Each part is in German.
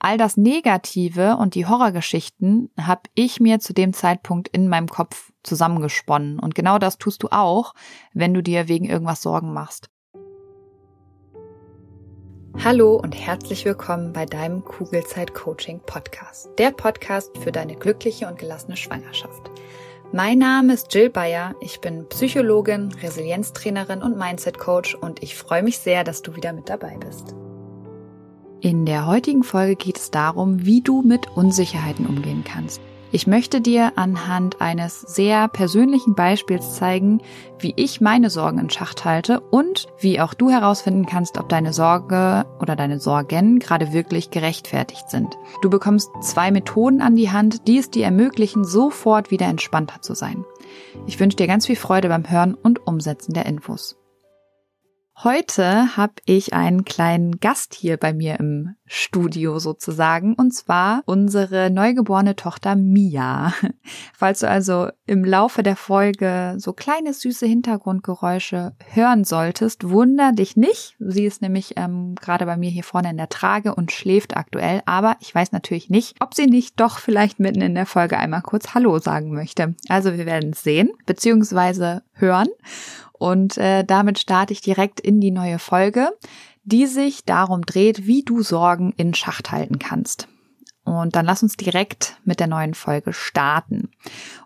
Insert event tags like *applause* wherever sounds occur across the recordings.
All das Negative und die Horrorgeschichten habe ich mir zu dem Zeitpunkt in meinem Kopf zusammengesponnen. Und genau das tust du auch, wenn du dir wegen irgendwas Sorgen machst. Hallo und herzlich willkommen bei deinem Kugelzeit Coaching Podcast. Der Podcast für deine glückliche und gelassene Schwangerschaft. Mein Name ist Jill Bayer. Ich bin Psychologin, Resilienztrainerin und Mindset Coach und ich freue mich sehr, dass du wieder mit dabei bist. In der heutigen Folge geht es darum, wie du mit Unsicherheiten umgehen kannst. Ich möchte dir anhand eines sehr persönlichen Beispiels zeigen, wie ich meine Sorgen in Schacht halte und wie auch du herausfinden kannst, ob deine Sorge oder deine Sorgen gerade wirklich gerechtfertigt sind. Du bekommst zwei Methoden an die Hand, die es dir ermöglichen, sofort wieder entspannter zu sein. Ich wünsche dir ganz viel Freude beim Hören und Umsetzen der Infos. Heute habe ich einen kleinen Gast hier bei mir im Studio sozusagen, und zwar unsere neugeborene Tochter Mia. *laughs* Falls du also im Laufe der Folge so kleine süße Hintergrundgeräusche hören solltest, wunder dich nicht. Sie ist nämlich ähm, gerade bei mir hier vorne in der Trage und schläft aktuell, aber ich weiß natürlich nicht, ob sie nicht doch vielleicht mitten in der Folge einmal kurz Hallo sagen möchte. Also wir werden es sehen, beziehungsweise hören. Und äh, damit starte ich direkt in die neue Folge, die sich darum dreht, wie du Sorgen in Schacht halten kannst. Und dann lass uns direkt mit der neuen Folge starten.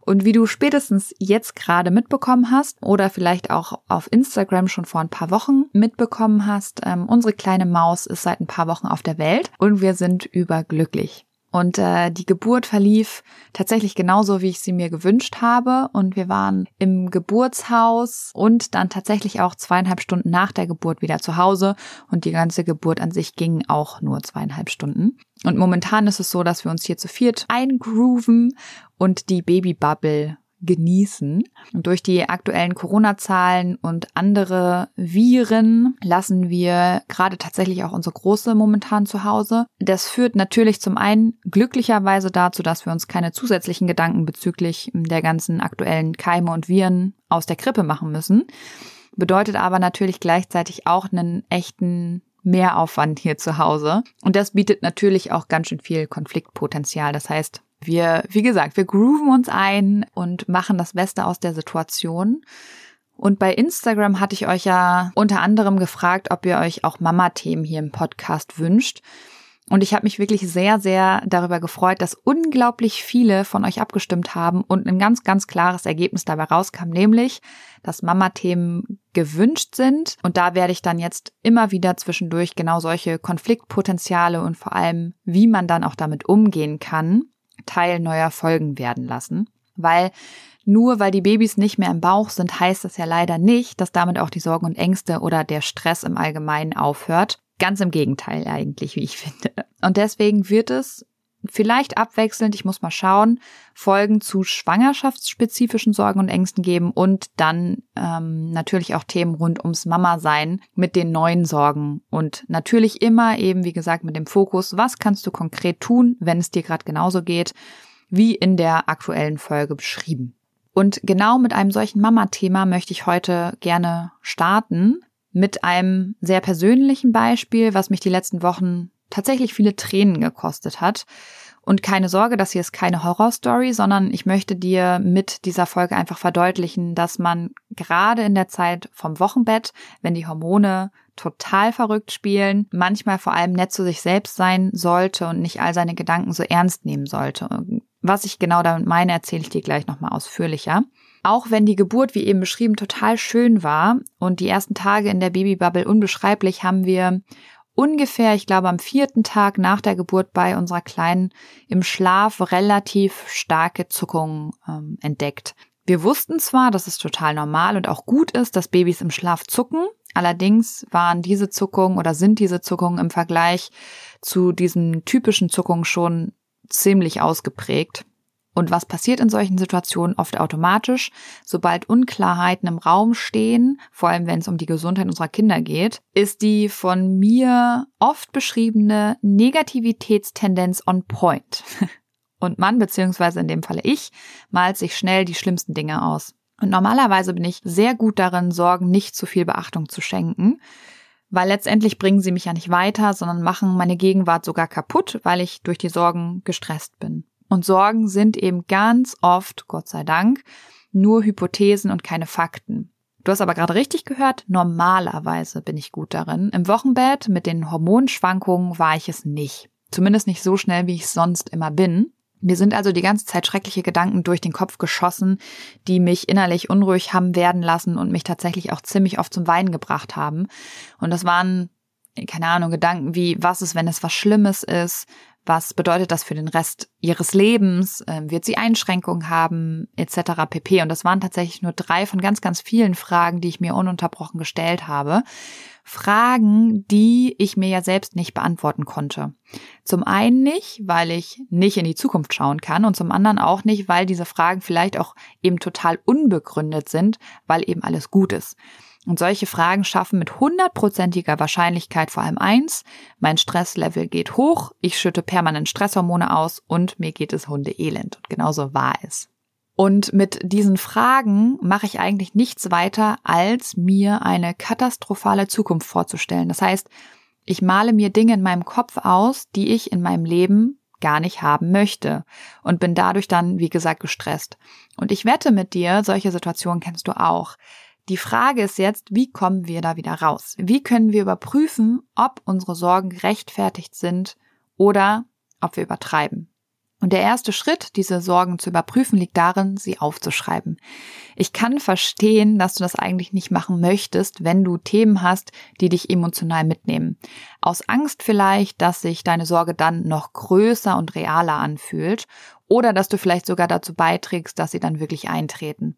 Und wie du spätestens jetzt gerade mitbekommen hast oder vielleicht auch auf Instagram schon vor ein paar Wochen mitbekommen hast, ähm, unsere kleine Maus ist seit ein paar Wochen auf der Welt und wir sind überglücklich. Und äh, die Geburt verlief tatsächlich genauso, wie ich sie mir gewünscht habe. Und wir waren im Geburtshaus und dann tatsächlich auch zweieinhalb Stunden nach der Geburt wieder zu Hause. Und die ganze Geburt an sich ging auch nur zweieinhalb Stunden. Und momentan ist es so, dass wir uns hier zu viert eingrooven und die Babybubble genießen. Und durch die aktuellen Corona-Zahlen und andere Viren lassen wir gerade tatsächlich auch unsere Große momentan zu Hause. Das führt natürlich zum einen glücklicherweise dazu, dass wir uns keine zusätzlichen Gedanken bezüglich der ganzen aktuellen Keime und Viren aus der Krippe machen müssen. Bedeutet aber natürlich gleichzeitig auch einen echten Mehraufwand hier zu Hause. Und das bietet natürlich auch ganz schön viel Konfliktpotenzial. Das heißt, wir, wie gesagt, wir grooven uns ein und machen das Beste aus der Situation. Und bei Instagram hatte ich euch ja unter anderem gefragt, ob ihr euch auch Mama-Themen hier im Podcast wünscht. Und ich habe mich wirklich sehr, sehr darüber gefreut, dass unglaublich viele von euch abgestimmt haben und ein ganz, ganz klares Ergebnis dabei rauskam, nämlich, dass Mama-Themen gewünscht sind. Und da werde ich dann jetzt immer wieder zwischendurch genau solche Konfliktpotenziale und vor allem, wie man dann auch damit umgehen kann, Teil neuer Folgen werden lassen. Weil nur weil die Babys nicht mehr im Bauch sind, heißt das ja leider nicht, dass damit auch die Sorgen und Ängste oder der Stress im Allgemeinen aufhört. Ganz im Gegenteil eigentlich, wie ich finde. Und deswegen wird es vielleicht abwechselnd, ich muss mal schauen, Folgen zu schwangerschaftsspezifischen Sorgen und Ängsten geben und dann ähm, natürlich auch Themen rund ums Mama-Sein mit den neuen Sorgen. Und natürlich immer eben, wie gesagt, mit dem Fokus, was kannst du konkret tun, wenn es dir gerade genauso geht, wie in der aktuellen Folge beschrieben. Und genau mit einem solchen Mama-Thema möchte ich heute gerne starten, mit einem sehr persönlichen Beispiel, was mich die letzten Wochen tatsächlich viele Tränen gekostet hat. Und keine Sorge, das hier ist keine Horrorstory, sondern ich möchte dir mit dieser Folge einfach verdeutlichen, dass man gerade in der Zeit vom Wochenbett, wenn die Hormone total verrückt spielen, manchmal vor allem nett zu sich selbst sein sollte und nicht all seine Gedanken so ernst nehmen sollte. Was ich genau damit meine, erzähle ich dir gleich nochmal ausführlicher. Auch wenn die Geburt, wie eben beschrieben, total schön war und die ersten Tage in der Babybubble unbeschreiblich, haben wir ungefähr, ich glaube, am vierten Tag nach der Geburt bei unserer Kleinen im Schlaf relativ starke Zuckungen ähm, entdeckt. Wir wussten zwar, dass es total normal und auch gut ist, dass Babys im Schlaf zucken. Allerdings waren diese Zuckungen oder sind diese Zuckungen im Vergleich zu diesen typischen Zuckungen schon ziemlich ausgeprägt. Und was passiert in solchen Situationen oft automatisch? Sobald Unklarheiten im Raum stehen, vor allem wenn es um die Gesundheit unserer Kinder geht, ist die von mir oft beschriebene Negativitätstendenz on point. *laughs* Und man, beziehungsweise in dem Falle ich, malt sich schnell die schlimmsten Dinge aus. Und normalerweise bin ich sehr gut darin, Sorgen nicht zu viel Beachtung zu schenken weil letztendlich bringen sie mich ja nicht weiter, sondern machen meine Gegenwart sogar kaputt, weil ich durch die Sorgen gestresst bin. Und Sorgen sind eben ganz oft, Gott sei Dank, nur Hypothesen und keine Fakten. Du hast aber gerade richtig gehört, normalerweise bin ich gut darin. Im Wochenbett mit den Hormonschwankungen war ich es nicht. Zumindest nicht so schnell, wie ich sonst immer bin. Mir sind also die ganze Zeit schreckliche Gedanken durch den Kopf geschossen, die mich innerlich unruhig haben werden lassen und mich tatsächlich auch ziemlich oft zum Weinen gebracht haben. Und das waren, keine Ahnung, Gedanken wie, was ist, wenn es was Schlimmes ist? Was bedeutet das für den Rest ihres Lebens? Ähm, wird sie Einschränkungen haben, etc. pp. Und das waren tatsächlich nur drei von ganz, ganz vielen Fragen, die ich mir ununterbrochen gestellt habe. Fragen, die ich mir ja selbst nicht beantworten konnte. Zum einen nicht, weil ich nicht in die Zukunft schauen kann und zum anderen auch nicht, weil diese Fragen vielleicht auch eben total unbegründet sind, weil eben alles gut ist. Und solche Fragen schaffen mit hundertprozentiger Wahrscheinlichkeit vor allem eins, mein Stresslevel geht hoch, ich schütte permanent Stresshormone aus und mir geht es hundeelend. Und genauso war es. Und mit diesen Fragen mache ich eigentlich nichts weiter, als mir eine katastrophale Zukunft vorzustellen. Das heißt, ich male mir Dinge in meinem Kopf aus, die ich in meinem Leben gar nicht haben möchte und bin dadurch dann, wie gesagt, gestresst. Und ich wette mit dir, solche Situationen kennst du auch. Die Frage ist jetzt, wie kommen wir da wieder raus? Wie können wir überprüfen, ob unsere Sorgen gerechtfertigt sind oder ob wir übertreiben? Und der erste Schritt, diese Sorgen zu überprüfen, liegt darin, sie aufzuschreiben. Ich kann verstehen, dass du das eigentlich nicht machen möchtest, wenn du Themen hast, die dich emotional mitnehmen. Aus Angst vielleicht, dass sich deine Sorge dann noch größer und realer anfühlt oder dass du vielleicht sogar dazu beiträgst, dass sie dann wirklich eintreten.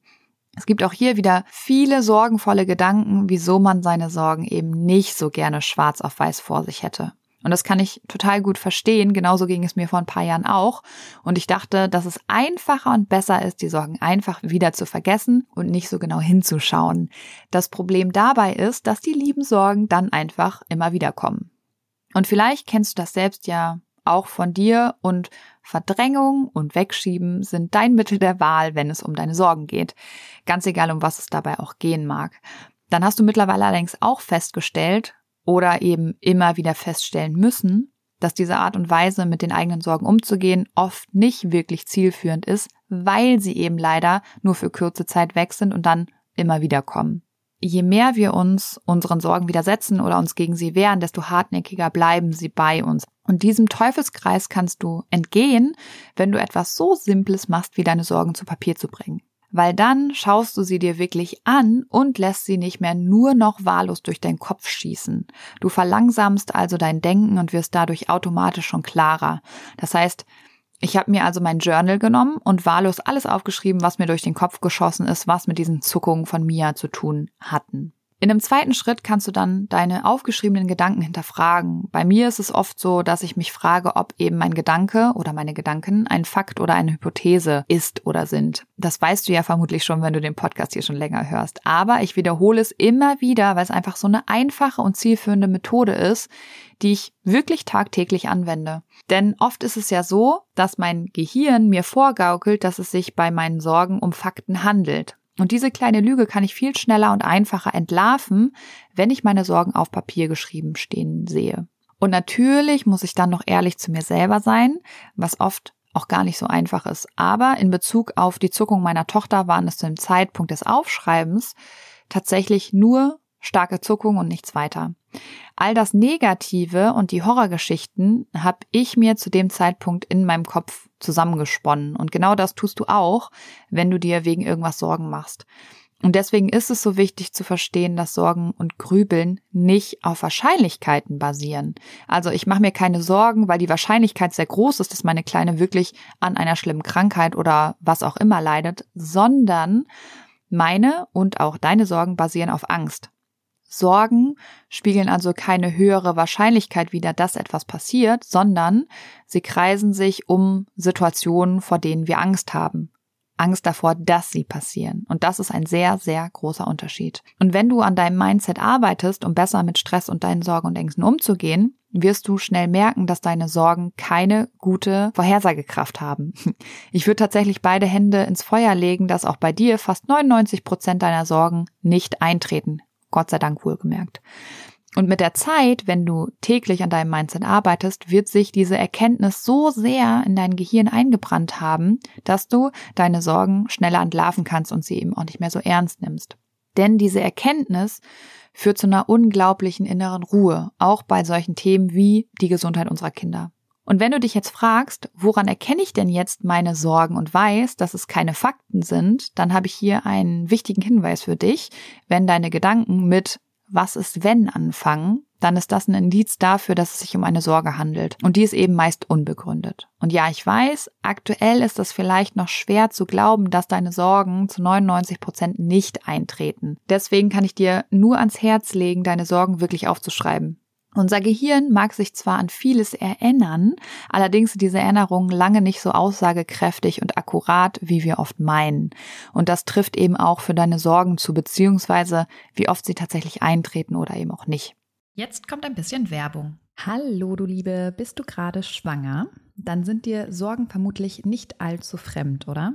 Es gibt auch hier wieder viele sorgenvolle Gedanken, wieso man seine Sorgen eben nicht so gerne schwarz auf weiß vor sich hätte. Und das kann ich total gut verstehen. Genauso ging es mir vor ein paar Jahren auch. Und ich dachte, dass es einfacher und besser ist, die Sorgen einfach wieder zu vergessen und nicht so genau hinzuschauen. Das Problem dabei ist, dass die lieben Sorgen dann einfach immer wieder kommen. Und vielleicht kennst du das selbst ja auch von dir und Verdrängung und Wegschieben sind dein Mittel der Wahl, wenn es um deine Sorgen geht. Ganz egal, um was es dabei auch gehen mag. Dann hast du mittlerweile allerdings auch festgestellt oder eben immer wieder feststellen müssen, dass diese Art und Weise, mit den eigenen Sorgen umzugehen, oft nicht wirklich zielführend ist, weil sie eben leider nur für kurze Zeit weg sind und dann immer wieder kommen je mehr wir uns unseren Sorgen widersetzen oder uns gegen sie wehren, desto hartnäckiger bleiben sie bei uns. Und diesem Teufelskreis kannst du entgehen, wenn du etwas so Simples machst, wie deine Sorgen zu Papier zu bringen. Weil dann schaust du sie dir wirklich an und lässt sie nicht mehr nur noch wahllos durch deinen Kopf schießen. Du verlangsamst also dein Denken und wirst dadurch automatisch schon klarer. Das heißt, ich habe mir also mein Journal genommen und wahllos alles aufgeschrieben, was mir durch den Kopf geschossen ist, was mit diesen Zuckungen von Mia zu tun hatten. In einem zweiten Schritt kannst du dann deine aufgeschriebenen Gedanken hinterfragen. Bei mir ist es oft so, dass ich mich frage, ob eben mein Gedanke oder meine Gedanken ein Fakt oder eine Hypothese ist oder sind. Das weißt du ja vermutlich schon, wenn du den Podcast hier schon länger hörst. Aber ich wiederhole es immer wieder, weil es einfach so eine einfache und zielführende Methode ist, die ich wirklich tagtäglich anwende. Denn oft ist es ja so, dass mein Gehirn mir vorgaukelt, dass es sich bei meinen Sorgen um Fakten handelt. Und diese kleine Lüge kann ich viel schneller und einfacher entlarven, wenn ich meine Sorgen auf Papier geschrieben stehen sehe. Und natürlich muss ich dann noch ehrlich zu mir selber sein, was oft auch gar nicht so einfach ist. Aber in Bezug auf die Zuckung meiner Tochter waren es zu dem Zeitpunkt des Aufschreibens tatsächlich nur starke Zuckung und nichts weiter. All das Negative und die Horrorgeschichten habe ich mir zu dem Zeitpunkt in meinem Kopf zusammengesponnen. Und genau das tust du auch, wenn du dir wegen irgendwas Sorgen machst. Und deswegen ist es so wichtig zu verstehen, dass Sorgen und Grübeln nicht auf Wahrscheinlichkeiten basieren. Also ich mache mir keine Sorgen, weil die Wahrscheinlichkeit sehr groß ist, dass meine Kleine wirklich an einer schlimmen Krankheit oder was auch immer leidet, sondern meine und auch deine Sorgen basieren auf Angst. Sorgen spiegeln also keine höhere Wahrscheinlichkeit wider, dass etwas passiert, sondern sie kreisen sich um Situationen, vor denen wir Angst haben. Angst davor, dass sie passieren. Und das ist ein sehr, sehr großer Unterschied. Und wenn du an deinem Mindset arbeitest, um besser mit Stress und deinen Sorgen und Ängsten umzugehen, wirst du schnell merken, dass deine Sorgen keine gute Vorhersagekraft haben. *laughs* Ich würde tatsächlich beide Hände ins Feuer legen, dass auch bei dir fast 99 Prozent deiner Sorgen nicht eintreten Gott sei Dank wohlgemerkt. Und mit der Zeit, wenn du täglich an deinem Mindset arbeitest, wird sich diese Erkenntnis so sehr in dein Gehirn eingebrannt haben, dass du deine Sorgen schneller entlarven kannst und sie eben auch nicht mehr so ernst nimmst. Denn diese Erkenntnis führt zu einer unglaublichen inneren Ruhe, auch bei solchen Themen wie die Gesundheit unserer Kinder. Und wenn du dich jetzt fragst, woran erkenne ich denn jetzt meine Sorgen und weiß, dass es keine Fakten sind, dann habe ich hier einen wichtigen Hinweis für dich. Wenn deine Gedanken mit was ist wenn anfangen, dann ist das ein Indiz dafür, dass es sich um eine Sorge handelt. Und die ist eben meist unbegründet. Und ja, ich weiß, aktuell ist es vielleicht noch schwer zu glauben, dass deine Sorgen zu 99 Prozent nicht eintreten. Deswegen kann ich dir nur ans Herz legen, deine Sorgen wirklich aufzuschreiben. Unser Gehirn mag sich zwar an vieles erinnern, allerdings sind diese Erinnerungen lange nicht so aussagekräftig und akkurat, wie wir oft meinen. Und das trifft eben auch für deine Sorgen zu, beziehungsweise wie oft sie tatsächlich eintreten oder eben auch nicht. Jetzt kommt ein bisschen Werbung. Hallo, du Liebe, bist du gerade schwanger? Dann sind dir Sorgen vermutlich nicht allzu fremd, oder?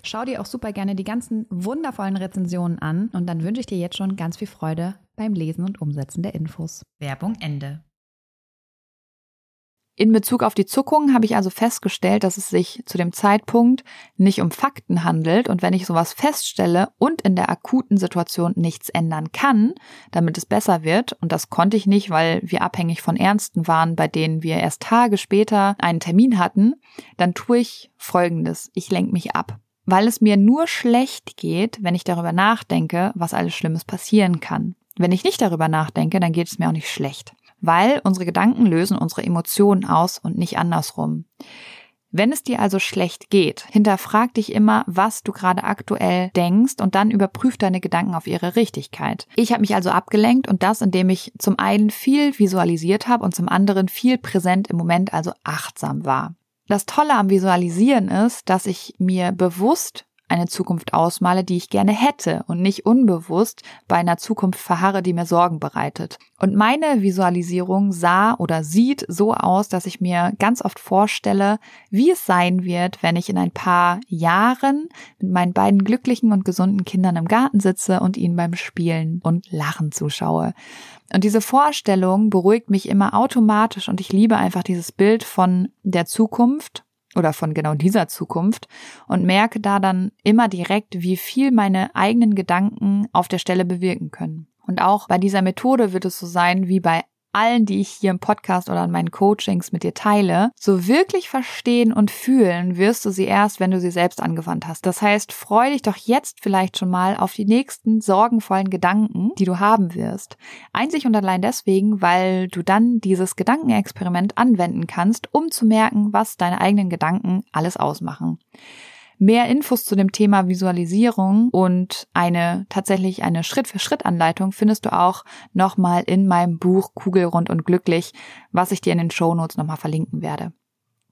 Schau dir auch super gerne die ganzen wundervollen Rezensionen an und dann wünsche ich dir jetzt schon ganz viel Freude beim Lesen und Umsetzen der Infos. Werbung Ende. In Bezug auf die Zuckungen habe ich also festgestellt, dass es sich zu dem Zeitpunkt nicht um Fakten handelt und wenn ich sowas feststelle und in der akuten Situation nichts ändern kann, damit es besser wird, und das konnte ich nicht, weil wir abhängig von Ernsten waren, bei denen wir erst Tage später einen Termin hatten, dann tue ich Folgendes. Ich lenke mich ab weil es mir nur schlecht geht, wenn ich darüber nachdenke, was alles Schlimmes passieren kann. Wenn ich nicht darüber nachdenke, dann geht es mir auch nicht schlecht, weil unsere Gedanken lösen unsere Emotionen aus und nicht andersrum. Wenn es dir also schlecht geht, hinterfrag dich immer, was du gerade aktuell denkst und dann überprüf deine Gedanken auf ihre Richtigkeit. Ich habe mich also abgelenkt und das, indem ich zum einen viel visualisiert habe und zum anderen viel präsent im Moment, also achtsam war. Das Tolle am Visualisieren ist, dass ich mir bewusst eine Zukunft ausmale, die ich gerne hätte und nicht unbewusst bei einer Zukunft verharre, die mir Sorgen bereitet. Und meine Visualisierung sah oder sieht so aus, dass ich mir ganz oft vorstelle, wie es sein wird, wenn ich in ein paar Jahren mit meinen beiden glücklichen und gesunden Kindern im Garten sitze und ihnen beim Spielen und Lachen zuschaue. Und diese Vorstellung beruhigt mich immer automatisch und ich liebe einfach dieses Bild von der Zukunft oder von genau dieser Zukunft und merke da dann immer direkt, wie viel meine eigenen Gedanken auf der Stelle bewirken können. Und auch bei dieser Methode wird es so sein wie bei allen, die ich hier im Podcast oder in meinen Coachings mit dir teile, so wirklich verstehen und fühlen wirst du sie erst, wenn du sie selbst angewandt hast. Das heißt, freu dich doch jetzt vielleicht schon mal auf die nächsten sorgenvollen Gedanken, die du haben wirst. Einzig und allein deswegen, weil du dann dieses Gedankenexperiment anwenden kannst, um zu merken, was deine eigenen Gedanken alles ausmachen. Mehr Infos zu dem Thema Visualisierung und eine tatsächlich eine Schritt-für-Schritt-Anleitung findest du auch nochmal in meinem Buch Kugelrund und glücklich, was ich dir in den Show Notes nochmal verlinken werde.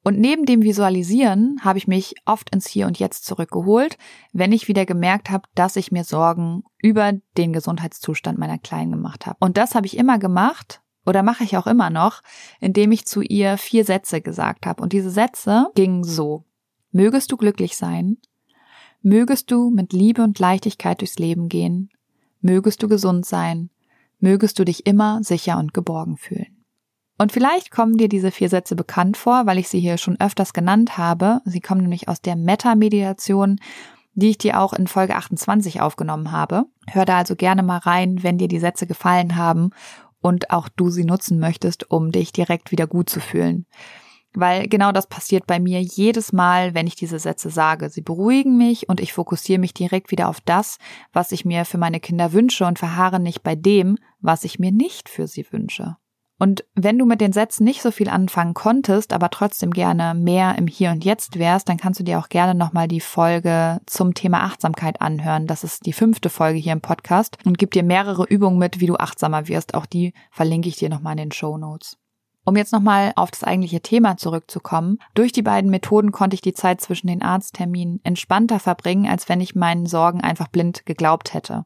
Und neben dem Visualisieren habe ich mich oft ins Hier und Jetzt zurückgeholt, wenn ich wieder gemerkt habe, dass ich mir Sorgen über den Gesundheitszustand meiner Kleinen gemacht habe. Und das habe ich immer gemacht oder mache ich auch immer noch, indem ich zu ihr vier Sätze gesagt habe. Und diese Sätze gingen so. Mögest du glücklich sein? Mögest du mit Liebe und Leichtigkeit durchs Leben gehen? Mögest du gesund sein? Mögest du dich immer sicher und geborgen fühlen? Und vielleicht kommen dir diese vier Sätze bekannt vor, weil ich sie hier schon öfters genannt habe. Sie kommen nämlich aus der Meta-Mediation, die ich dir auch in Folge 28 aufgenommen habe. Hör da also gerne mal rein, wenn dir die Sätze gefallen haben und auch du sie nutzen möchtest, um dich direkt wieder gut zu fühlen. Weil genau das passiert bei mir jedes Mal, wenn ich diese Sätze sage. Sie beruhigen mich und ich fokussiere mich direkt wieder auf das, was ich mir für meine Kinder wünsche und verharre nicht bei dem, was ich mir nicht für sie wünsche. Und wenn du mit den Sätzen nicht so viel anfangen konntest, aber trotzdem gerne mehr im Hier und Jetzt wärst, dann kannst du dir auch gerne nochmal die Folge zum Thema Achtsamkeit anhören. Das ist die fünfte Folge hier im Podcast und gibt dir mehrere Übungen mit, wie du achtsamer wirst. Auch die verlinke ich dir nochmal in den Show Notes. Um jetzt nochmal auf das eigentliche Thema zurückzukommen. Durch die beiden Methoden konnte ich die Zeit zwischen den Arztterminen entspannter verbringen, als wenn ich meinen Sorgen einfach blind geglaubt hätte.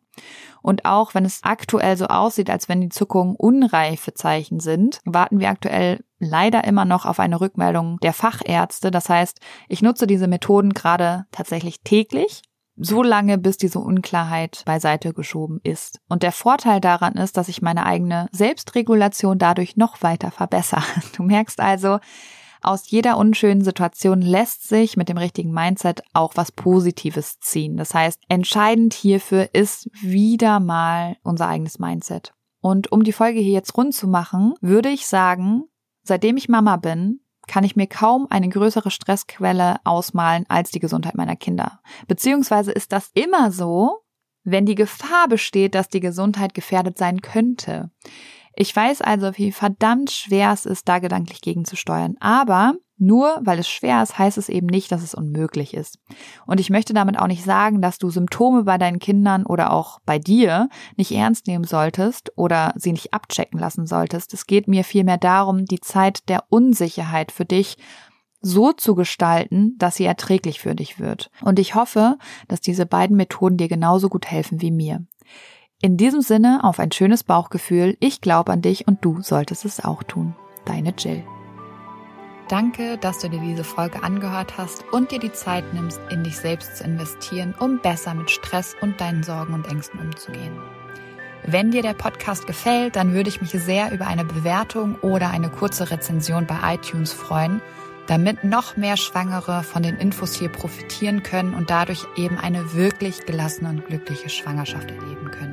Und auch wenn es aktuell so aussieht, als wenn die Zuckungen unreife Zeichen sind, warten wir aktuell leider immer noch auf eine Rückmeldung der Fachärzte. Das heißt, ich nutze diese Methoden gerade tatsächlich täglich so lange, bis diese Unklarheit beiseite geschoben ist. Und der Vorteil daran ist, dass ich meine eigene Selbstregulation dadurch noch weiter verbessere. *laughs* Du merkst also, aus jeder unschönen Situation lässt sich mit dem richtigen Mindset auch was Positives ziehen. Das heißt, entscheidend hierfür ist wieder mal unser eigenes Mindset. Und um die Folge hier jetzt rund zu machen, würde ich sagen, seitdem ich Mama bin, kann ich mir kaum eine größere Stressquelle ausmalen als die Gesundheit meiner Kinder. Beziehungsweise ist das immer so, wenn die Gefahr besteht, dass die Gesundheit gefährdet sein könnte. Ich weiß also, wie verdammt schwer es ist, da gedanklich gegenzusteuern. Aber nur weil es schwer ist, heißt es eben nicht, dass es unmöglich ist. Und ich möchte damit auch nicht sagen, dass du Symptome bei deinen Kindern oder auch bei dir nicht ernst nehmen solltest oder sie nicht abchecken lassen solltest. Es geht mir vielmehr darum, die Zeit der Unsicherheit für dich so zu gestalten, dass sie erträglich für dich wird. Und ich hoffe, dass diese beiden Methoden dir genauso gut helfen wie mir. In diesem Sinne auf ein schönes Bauchgefühl. Ich glaube an dich und du solltest es auch tun. Deine Jill. Danke, dass du dir diese Folge angehört hast und dir die Zeit nimmst, in dich selbst zu investieren, um besser mit Stress und deinen Sorgen und Ängsten umzugehen. Wenn dir der Podcast gefällt, dann würde ich mich sehr über eine Bewertung oder eine kurze Rezension bei iTunes freuen, damit noch mehr Schwangere von den Infos hier profitieren können und dadurch eben eine wirklich gelassene und glückliche Schwangerschaft erleben können.